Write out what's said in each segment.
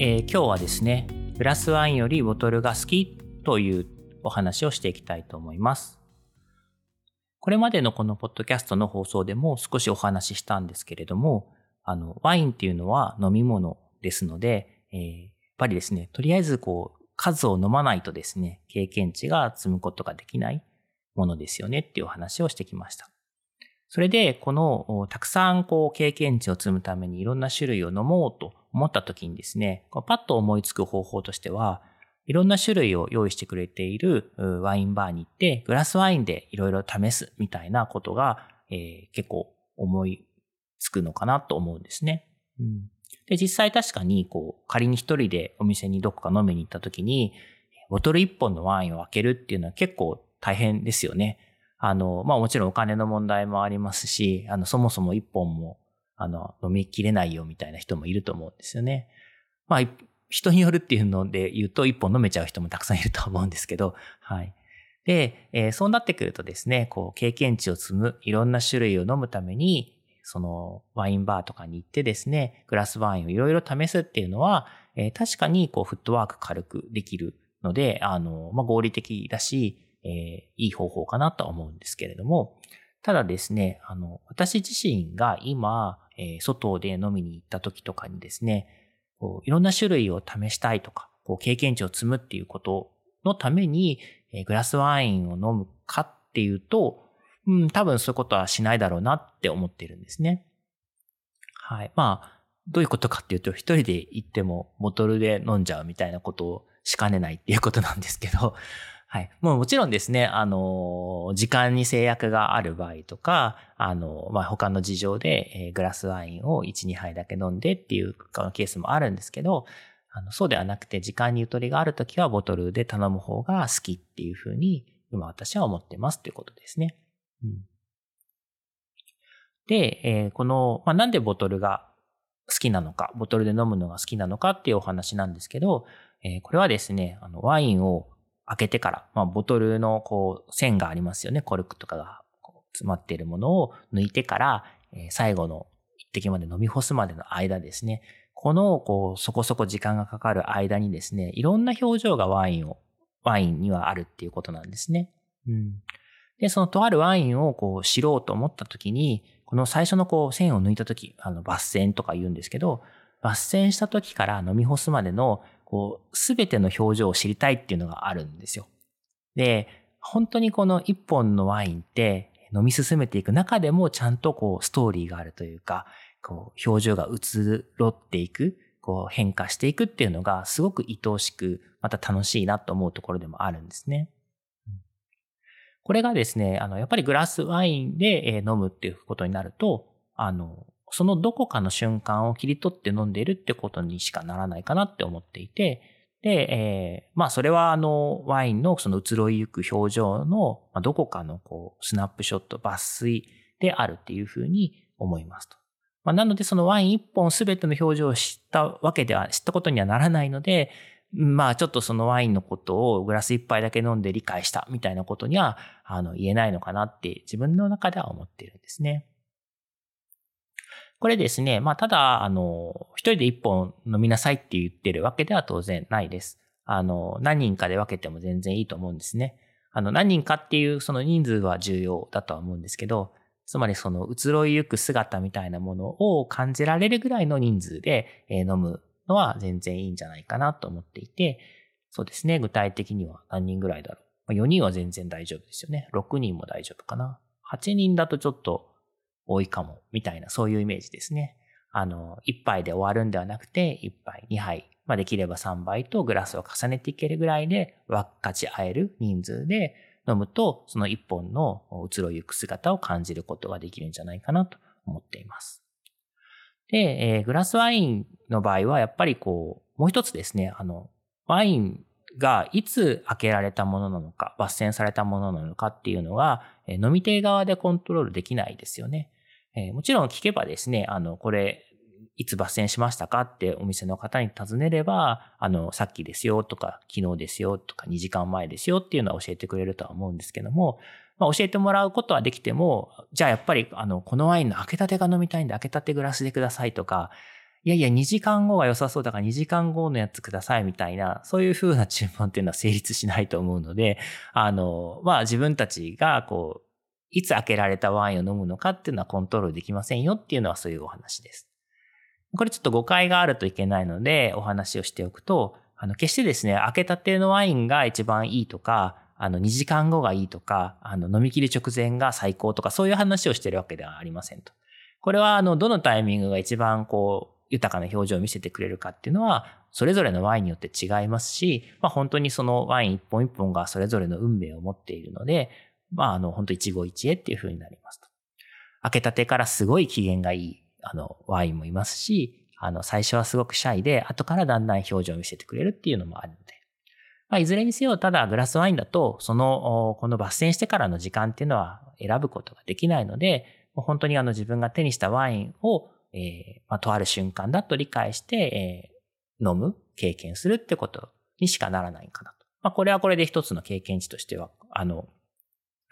えー今日はですね、グラスワインよりボトルが好きというお話をしていきたいと思います。これまでのこのポッドキャストの放送でも少しお話ししたんですけれども、あの、ワインっていうのは飲み物ですので、えーやっぱりですね、とりあえずこう、数を飲まないとですね、経験値が積むことができないものですよねっていうお話をしてきました。それで、この、たくさんこう、経験値を積むためにいろんな種類を飲もうと思った時にですね、パッと思いつく方法としては、いろんな種類を用意してくれているワインバーに行って、グラスワインでいろいろ試すみたいなことが、えー結構思いつくのかなと思うんですね。うん、で、実際確かに、こう、仮に一人でお店にどこか飲みに行った時に、ボトル一本のワインを開けるっていうのは結構大変ですよね。あの、まあもちろんお金の問題もありますし、あの、そもそも一本も、あの、飲みきれないよみたいな人もいると思うんですよね。まあ、人によるっていうので言うと、一本飲めちゃう人もたくさんいると思うんですけど、はい。で、えーそうなってくるとですね、こう、経験値を積む、いろんな種類を飲むために、その、ワインバーとかに行ってですね、グラスワインをいろいろ試すっていうのは、えー確かに、こう、フットワーク軽くできるので、あの、まあ、合理的だし、えーいい方法かなとは思うんですけれども、ただですね、あの、私自身が今、えー外で飲みに行った時とかにですね、こういろんな種類を試したいとか、こう経験値を積むっていうことのために、えーグラスワインを飲むかっていうと、うん、多分そういうことはしないだろうなって思ってるんですね。はい。まあ、どういうことかっていうと、一人で行ってもボトルで飲んじゃうみたいなことをしかねないっていうことなんですけど、はい。もうもちろんですね、あの、時間に制約がある場合とか、あの、まあ、他の事情で、えグラスワインを1、2杯だけ飲んでっていうケースもあるんですけど、あのそうではなくて、時間にゆとりがあるときはボトルで頼む方が好きっていうふうに、今私は思ってますということですね。うん、で、えーこの、まあ、なんでボトルが好きなのか、ボトルで飲むのが好きなのかっていうお話なんですけど、えーこれはですね、あの、ワインを開けてから、まあ、ボトルのこう、線がありますよね。コルクとかが詰まっているものを抜いてから、え最後の一滴まで飲み干すまでの間ですね。この、こう、そこそこ時間がかかる間にですね、いろんな表情がワインを、ワインにはあるっていうことなんですね。うん。で、そのとあるワインをこう知ろうと思った時に、この最初のこう線を抜いた時、あの抜線とか言うんですけど、抜線した時から飲み干すまでの、こう、すべての表情を知りたいっていうのがあるんですよ。で、本当にこの一本のワインって飲み進めていく中でもちゃんとこうストーリーがあるというか、こう表情が移ろっていく、こう変化していくっていうのがすごく愛おしく、また楽しいなと思うところでもあるんですね。これがですね、あの、やっぱりグラスワインで飲むっていうことになると、あの、そのどこかの瞬間を切り取って飲んでいるってことにしかならないかなって思っていて、で、えーまあそれはあの、ワインのその移ろいゆく表情の、まあ、どこかのこう、スナップショット、抜粋であるっていうふうに思いますと。まあ、なのでそのワイン一本すべての表情を知ったわけでは、知ったことにはならないので、まあちょっとそのワインのことをグラス一杯だけ飲んで理解したみたいなことにはあの言えないのかなって自分の中では思っているんですね。これですね、まあただ、あの、一人で一本飲みなさいって言ってるわけでは当然ないです。あの、何人かで分けても全然いいと思うんですね。あの、何人かっていうその人数は重要だとは思うんですけど、つまりその移ろいゆく姿みたいなものを感じられるぐらいの人数で飲むのは全然いいんじゃないかなと思っていて、そうですね、具体的には何人ぐらいだろう。4人は全然大丈夫ですよね。6人も大丈夫かな。8人だとちょっと多いかも、みたいな、そういうイメージですね。あの、1杯で終わるんではなくて、1杯、2杯、まあ、できれば3杯とグラスを重ねていけるぐらいで分かち合える人数で飲むと、その1本の移ろいゆく姿を感じることができるんじゃないかなと思っています。で、えー、グラスワインの場合はやっぱりこう、もう一つですね、あの、ワインがいつ開けられたものなのか、抜栓されたものなのかっていうのは、飲み手側でコントロールできないですよね。えー、もちろん聞けばですね、あの、これ、いつ抜栓しましたかってお店の方に尋ねれば、あの、さっきですよとか、昨日ですよとか、2時間前ですよっていうのは教えてくれるとは思うんですけども、まあ、教えてもらうことはできても、じゃあやっぱり、あの、このワインの開けたてが飲みたいんで開けたてグラスでくださいとか、いやいや、2時間後が良さそうだから2時間後のやつくださいみたいな、そういう風な注文っていうのは成立しないと思うので、あの、まあ自分たちがこう、いつ開けられたワインを飲むのかっていうのはコントロールできませんよっていうのはそういうお話です。これちょっと誤解があるといけないのでお話をしておくと、あの、決してですね、開けたてのワインが一番いいとか、あの、2時間後がいいとか、あの、飲み切り直前が最高とか、そういう話をしてるわけではありませんと。これは、あの、どのタイミングが一番こう、豊かな表情を見せてくれるかっていうのは、それぞれのワインによって違いますし、まあ本当にそのワイン一本一本がそれぞれの運命を持っているので、まああの本当一期一会っていう風になりますと。開けたてからすごい機嫌がいいあの、ワインもいますし、あの、最初はすごくシャイで、後からだんだん表情を見せてくれるっていうのもあるので。まあ、いずれにせよ、ただグラスワインだと、その、この抜栓してからの時間っていうのは選ぶことができないので、もう本当にあの自分が手にしたワインを、えー、まあ、とある瞬間だと理解して、えー、飲む、経験するってことにしかならないかなと。まあ、これはこれで一つの経験値としては、あの、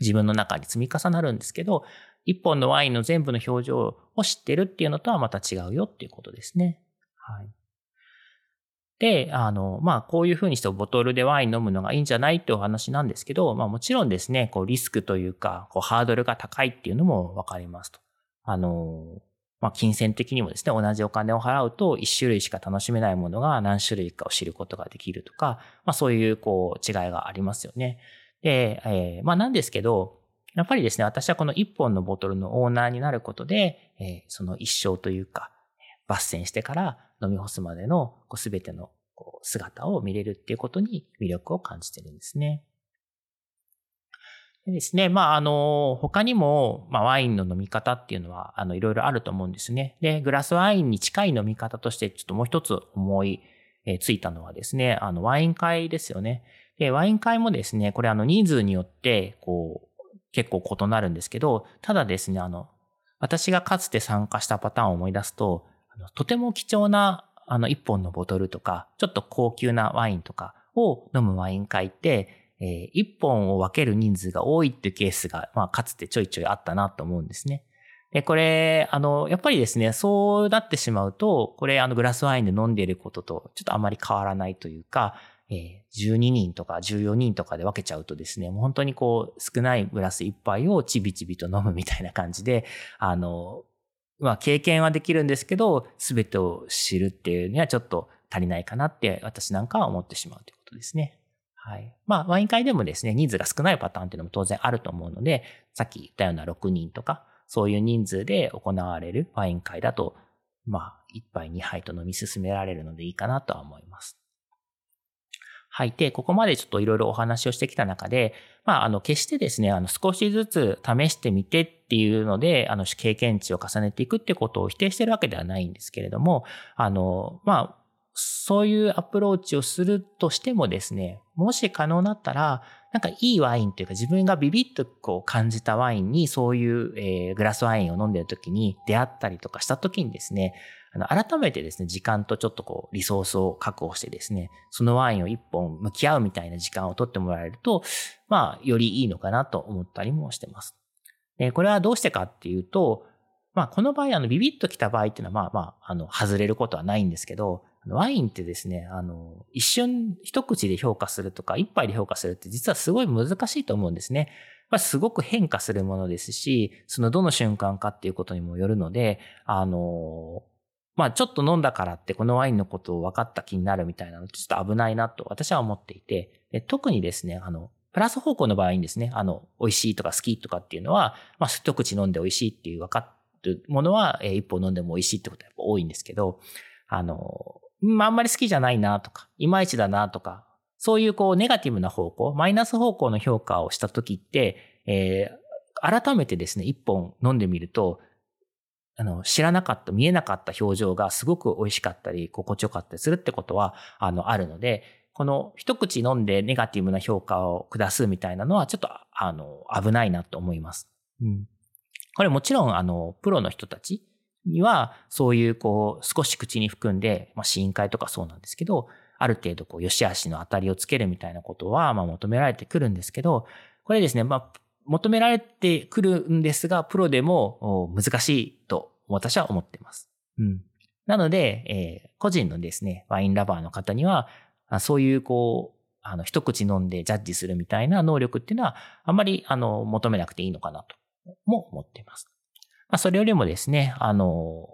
自分の中に積み重なるんですけど、一本のワインの全部の表情を知ってるっていうのとはまた違うよっていうことですね。はい。で、あの、まあ、こういうふうにしてボトルでワイン飲むのがいいんじゃないってお話なんですけど、まあ、もちろんですね、こう、リスクというか、こう、ハードルが高いっていうのもわかりますと。あの、まあ、金銭的にもですね、同じお金を払うと、一種類しか楽しめないものが何種類かを知ることができるとか、まあ、そういう、こう、違いがありますよね。で、えー、まあ、なんですけど、やっぱりですね、私はこの一本のボトルのオーナーになることで、えー、その一生というか、抜栓してから飲み干すまでのすべてのこう姿を見れるっていうことに魅力を感じてるんですね。でですね、まあ、あの、他にも、まあ、ワインの飲み方っていうのは、あの、いろいろあると思うんですね。で、グラスワインに近い飲み方として、ちょっともう一つ思いついたのはですね、あの、ワイン会ですよね。で、ワイン会もですね、これあの、人数によって、こう、結構異なるんですけど、ただですね、あの、私がかつて参加したパターンを思い出すと、あのとても貴重なあの一本のボトルとか、ちょっと高級なワインとかを飲むワイン会って、えー、一本を分ける人数が多いっていうケースが、まあ、かつてちょいちょいあったなと思うんですね。で、これ、あの、やっぱりですね、そうなってしまうと、これ、あの、グラスワインで飲んでいることと、ちょっとあまり変わらないというか、え、12人とか14人とかで分けちゃうとですね、もう本当にこう少ないグラス一杯をちびちびと飲むみたいな感じで、あの、まあ経験はできるんですけど、すべてを知るっていうにはちょっと足りないかなって私なんかは思ってしまうということですね。はい。まあワイン会でもですね、人数が少ないパターンっていうのも当然あると思うので、さっき言ったような6人とか、そういう人数で行われるワイン会だと、まあ1杯2杯と飲み進められるのでいいかなとは思います。はい。で、ここまでちょっといろいろお話をしてきた中で、まあ、あの、決してですね、あの、少しずつ試してみてっていうので、あの、経験値を重ねていくってことを否定してるわけではないんですけれども、あの、まあ、そういうアプローチをするとしてもですね、もし可能だったら、なんかいいワインというか自分がビビッとこう感じたワインにそういう、えー、グラスワインを飲んでる時に出会ったりとかした時にですね、あの、改めてですね、時間とちょっとこう、リソースを確保してですね、そのワインを一本向き合うみたいな時間を取ってもらえると、まあ、よりいいのかなと思ったりもしてます。で、これはどうしてかっていうと、まあ、この場合、あの、ビビッときた場合っていうのは、まあまあ、あの、外れることはないんですけど、ワインってですね、あの、一瞬一口で評価するとか、一杯で評価するって実はすごい難しいと思うんですね。まあ、すごく変化するものですし、そのどの瞬間かっていうことにもよるので、あの、まあちょっと飲んだからってこのワインのことを分かった気になるみたいなのちょっと危ないなと私は思っていて、特にですね、あの、プラス方向の場合にですね、あの、美味しいとか好きとかっていうのは、まあ一口飲んで美味しいっていう分かるものは、えー、一本飲んでも美味しいってことはやっぱ多いんですけど、あの、まああんまり好きじゃないなとか、いまいちだなとか、そういうこうネガティブな方向、マイナス方向の評価をした時って、えー、改めてですね、一本飲んでみると、あの、知らなかった、見えなかった表情がすごく美味しかったり、心地よかったりするってことは、あの、あるので、この一口飲んでネガティブな評価を下すみたいなのは、ちょっと、あの、危ないなと思います。うん。これもちろん、あの、プロの人たちには、そういう、こう、少し口に含んで、まあ、試飲会とかそうなんですけど、ある程度、こう、良し悪しの当たりをつけるみたいなことは、まあ、求められてくるんですけど、これですね、まあ、求められてくるんですが、プロでも難しいと私は思っています。うん。なので、えー、個人のですね、ワインラバーの方には、そういうこう、あの、一口飲んでジャッジするみたいな能力っていうのは、あんまり、あの、求めなくていいのかなと、も思っています。まあ、それよりもですね、あの、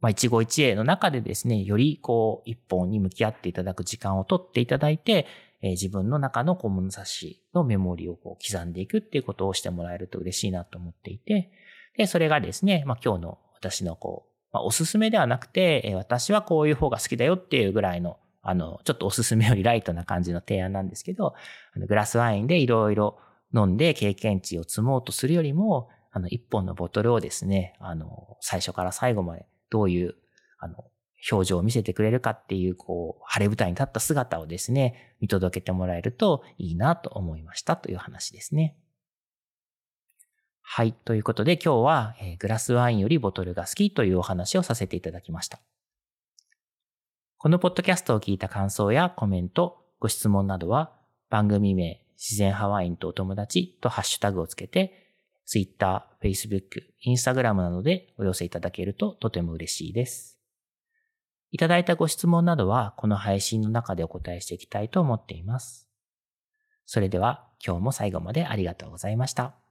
まあ、一期一会の中でですね、よりこう、一本に向き合っていただく時間をとっていただいて、えー、自分の中の小物差しのメモリをこう刻んでいくっていうことをしてもらえると嬉しいなと思っていて、で、それがですね、まあ、今日の私のこう、まあ、おすすめではなくて、えー、私はこういう方が好きだよっていうぐらいの、あの、ちょっとおすすめよりライトな感じの提案なんですけど、あのグラスワインでいろいろ飲んで経験値を積もうとするよりも、あの、一本のボトルをですね、あの、最初から最後までどういう、あの、表情を見せてくれるかっていう、こう、晴れ舞台に立った姿をですね、見届けてもらえるといいなと思いましたという話ですね。はい。ということで今日は、え、グラスワインよりボトルが好きというお話をさせていただきました。このポッドキャストを聞いた感想やコメント、ご質問などは番組名自然派ワインとお友達とハッシュタグをつけて Twitter、Facebook、Instagram などでお寄せいただけるととても嬉しいです。いただいたご質問などはこの配信の中でお答えしていきたいと思っています。それでは今日も最後までありがとうございました。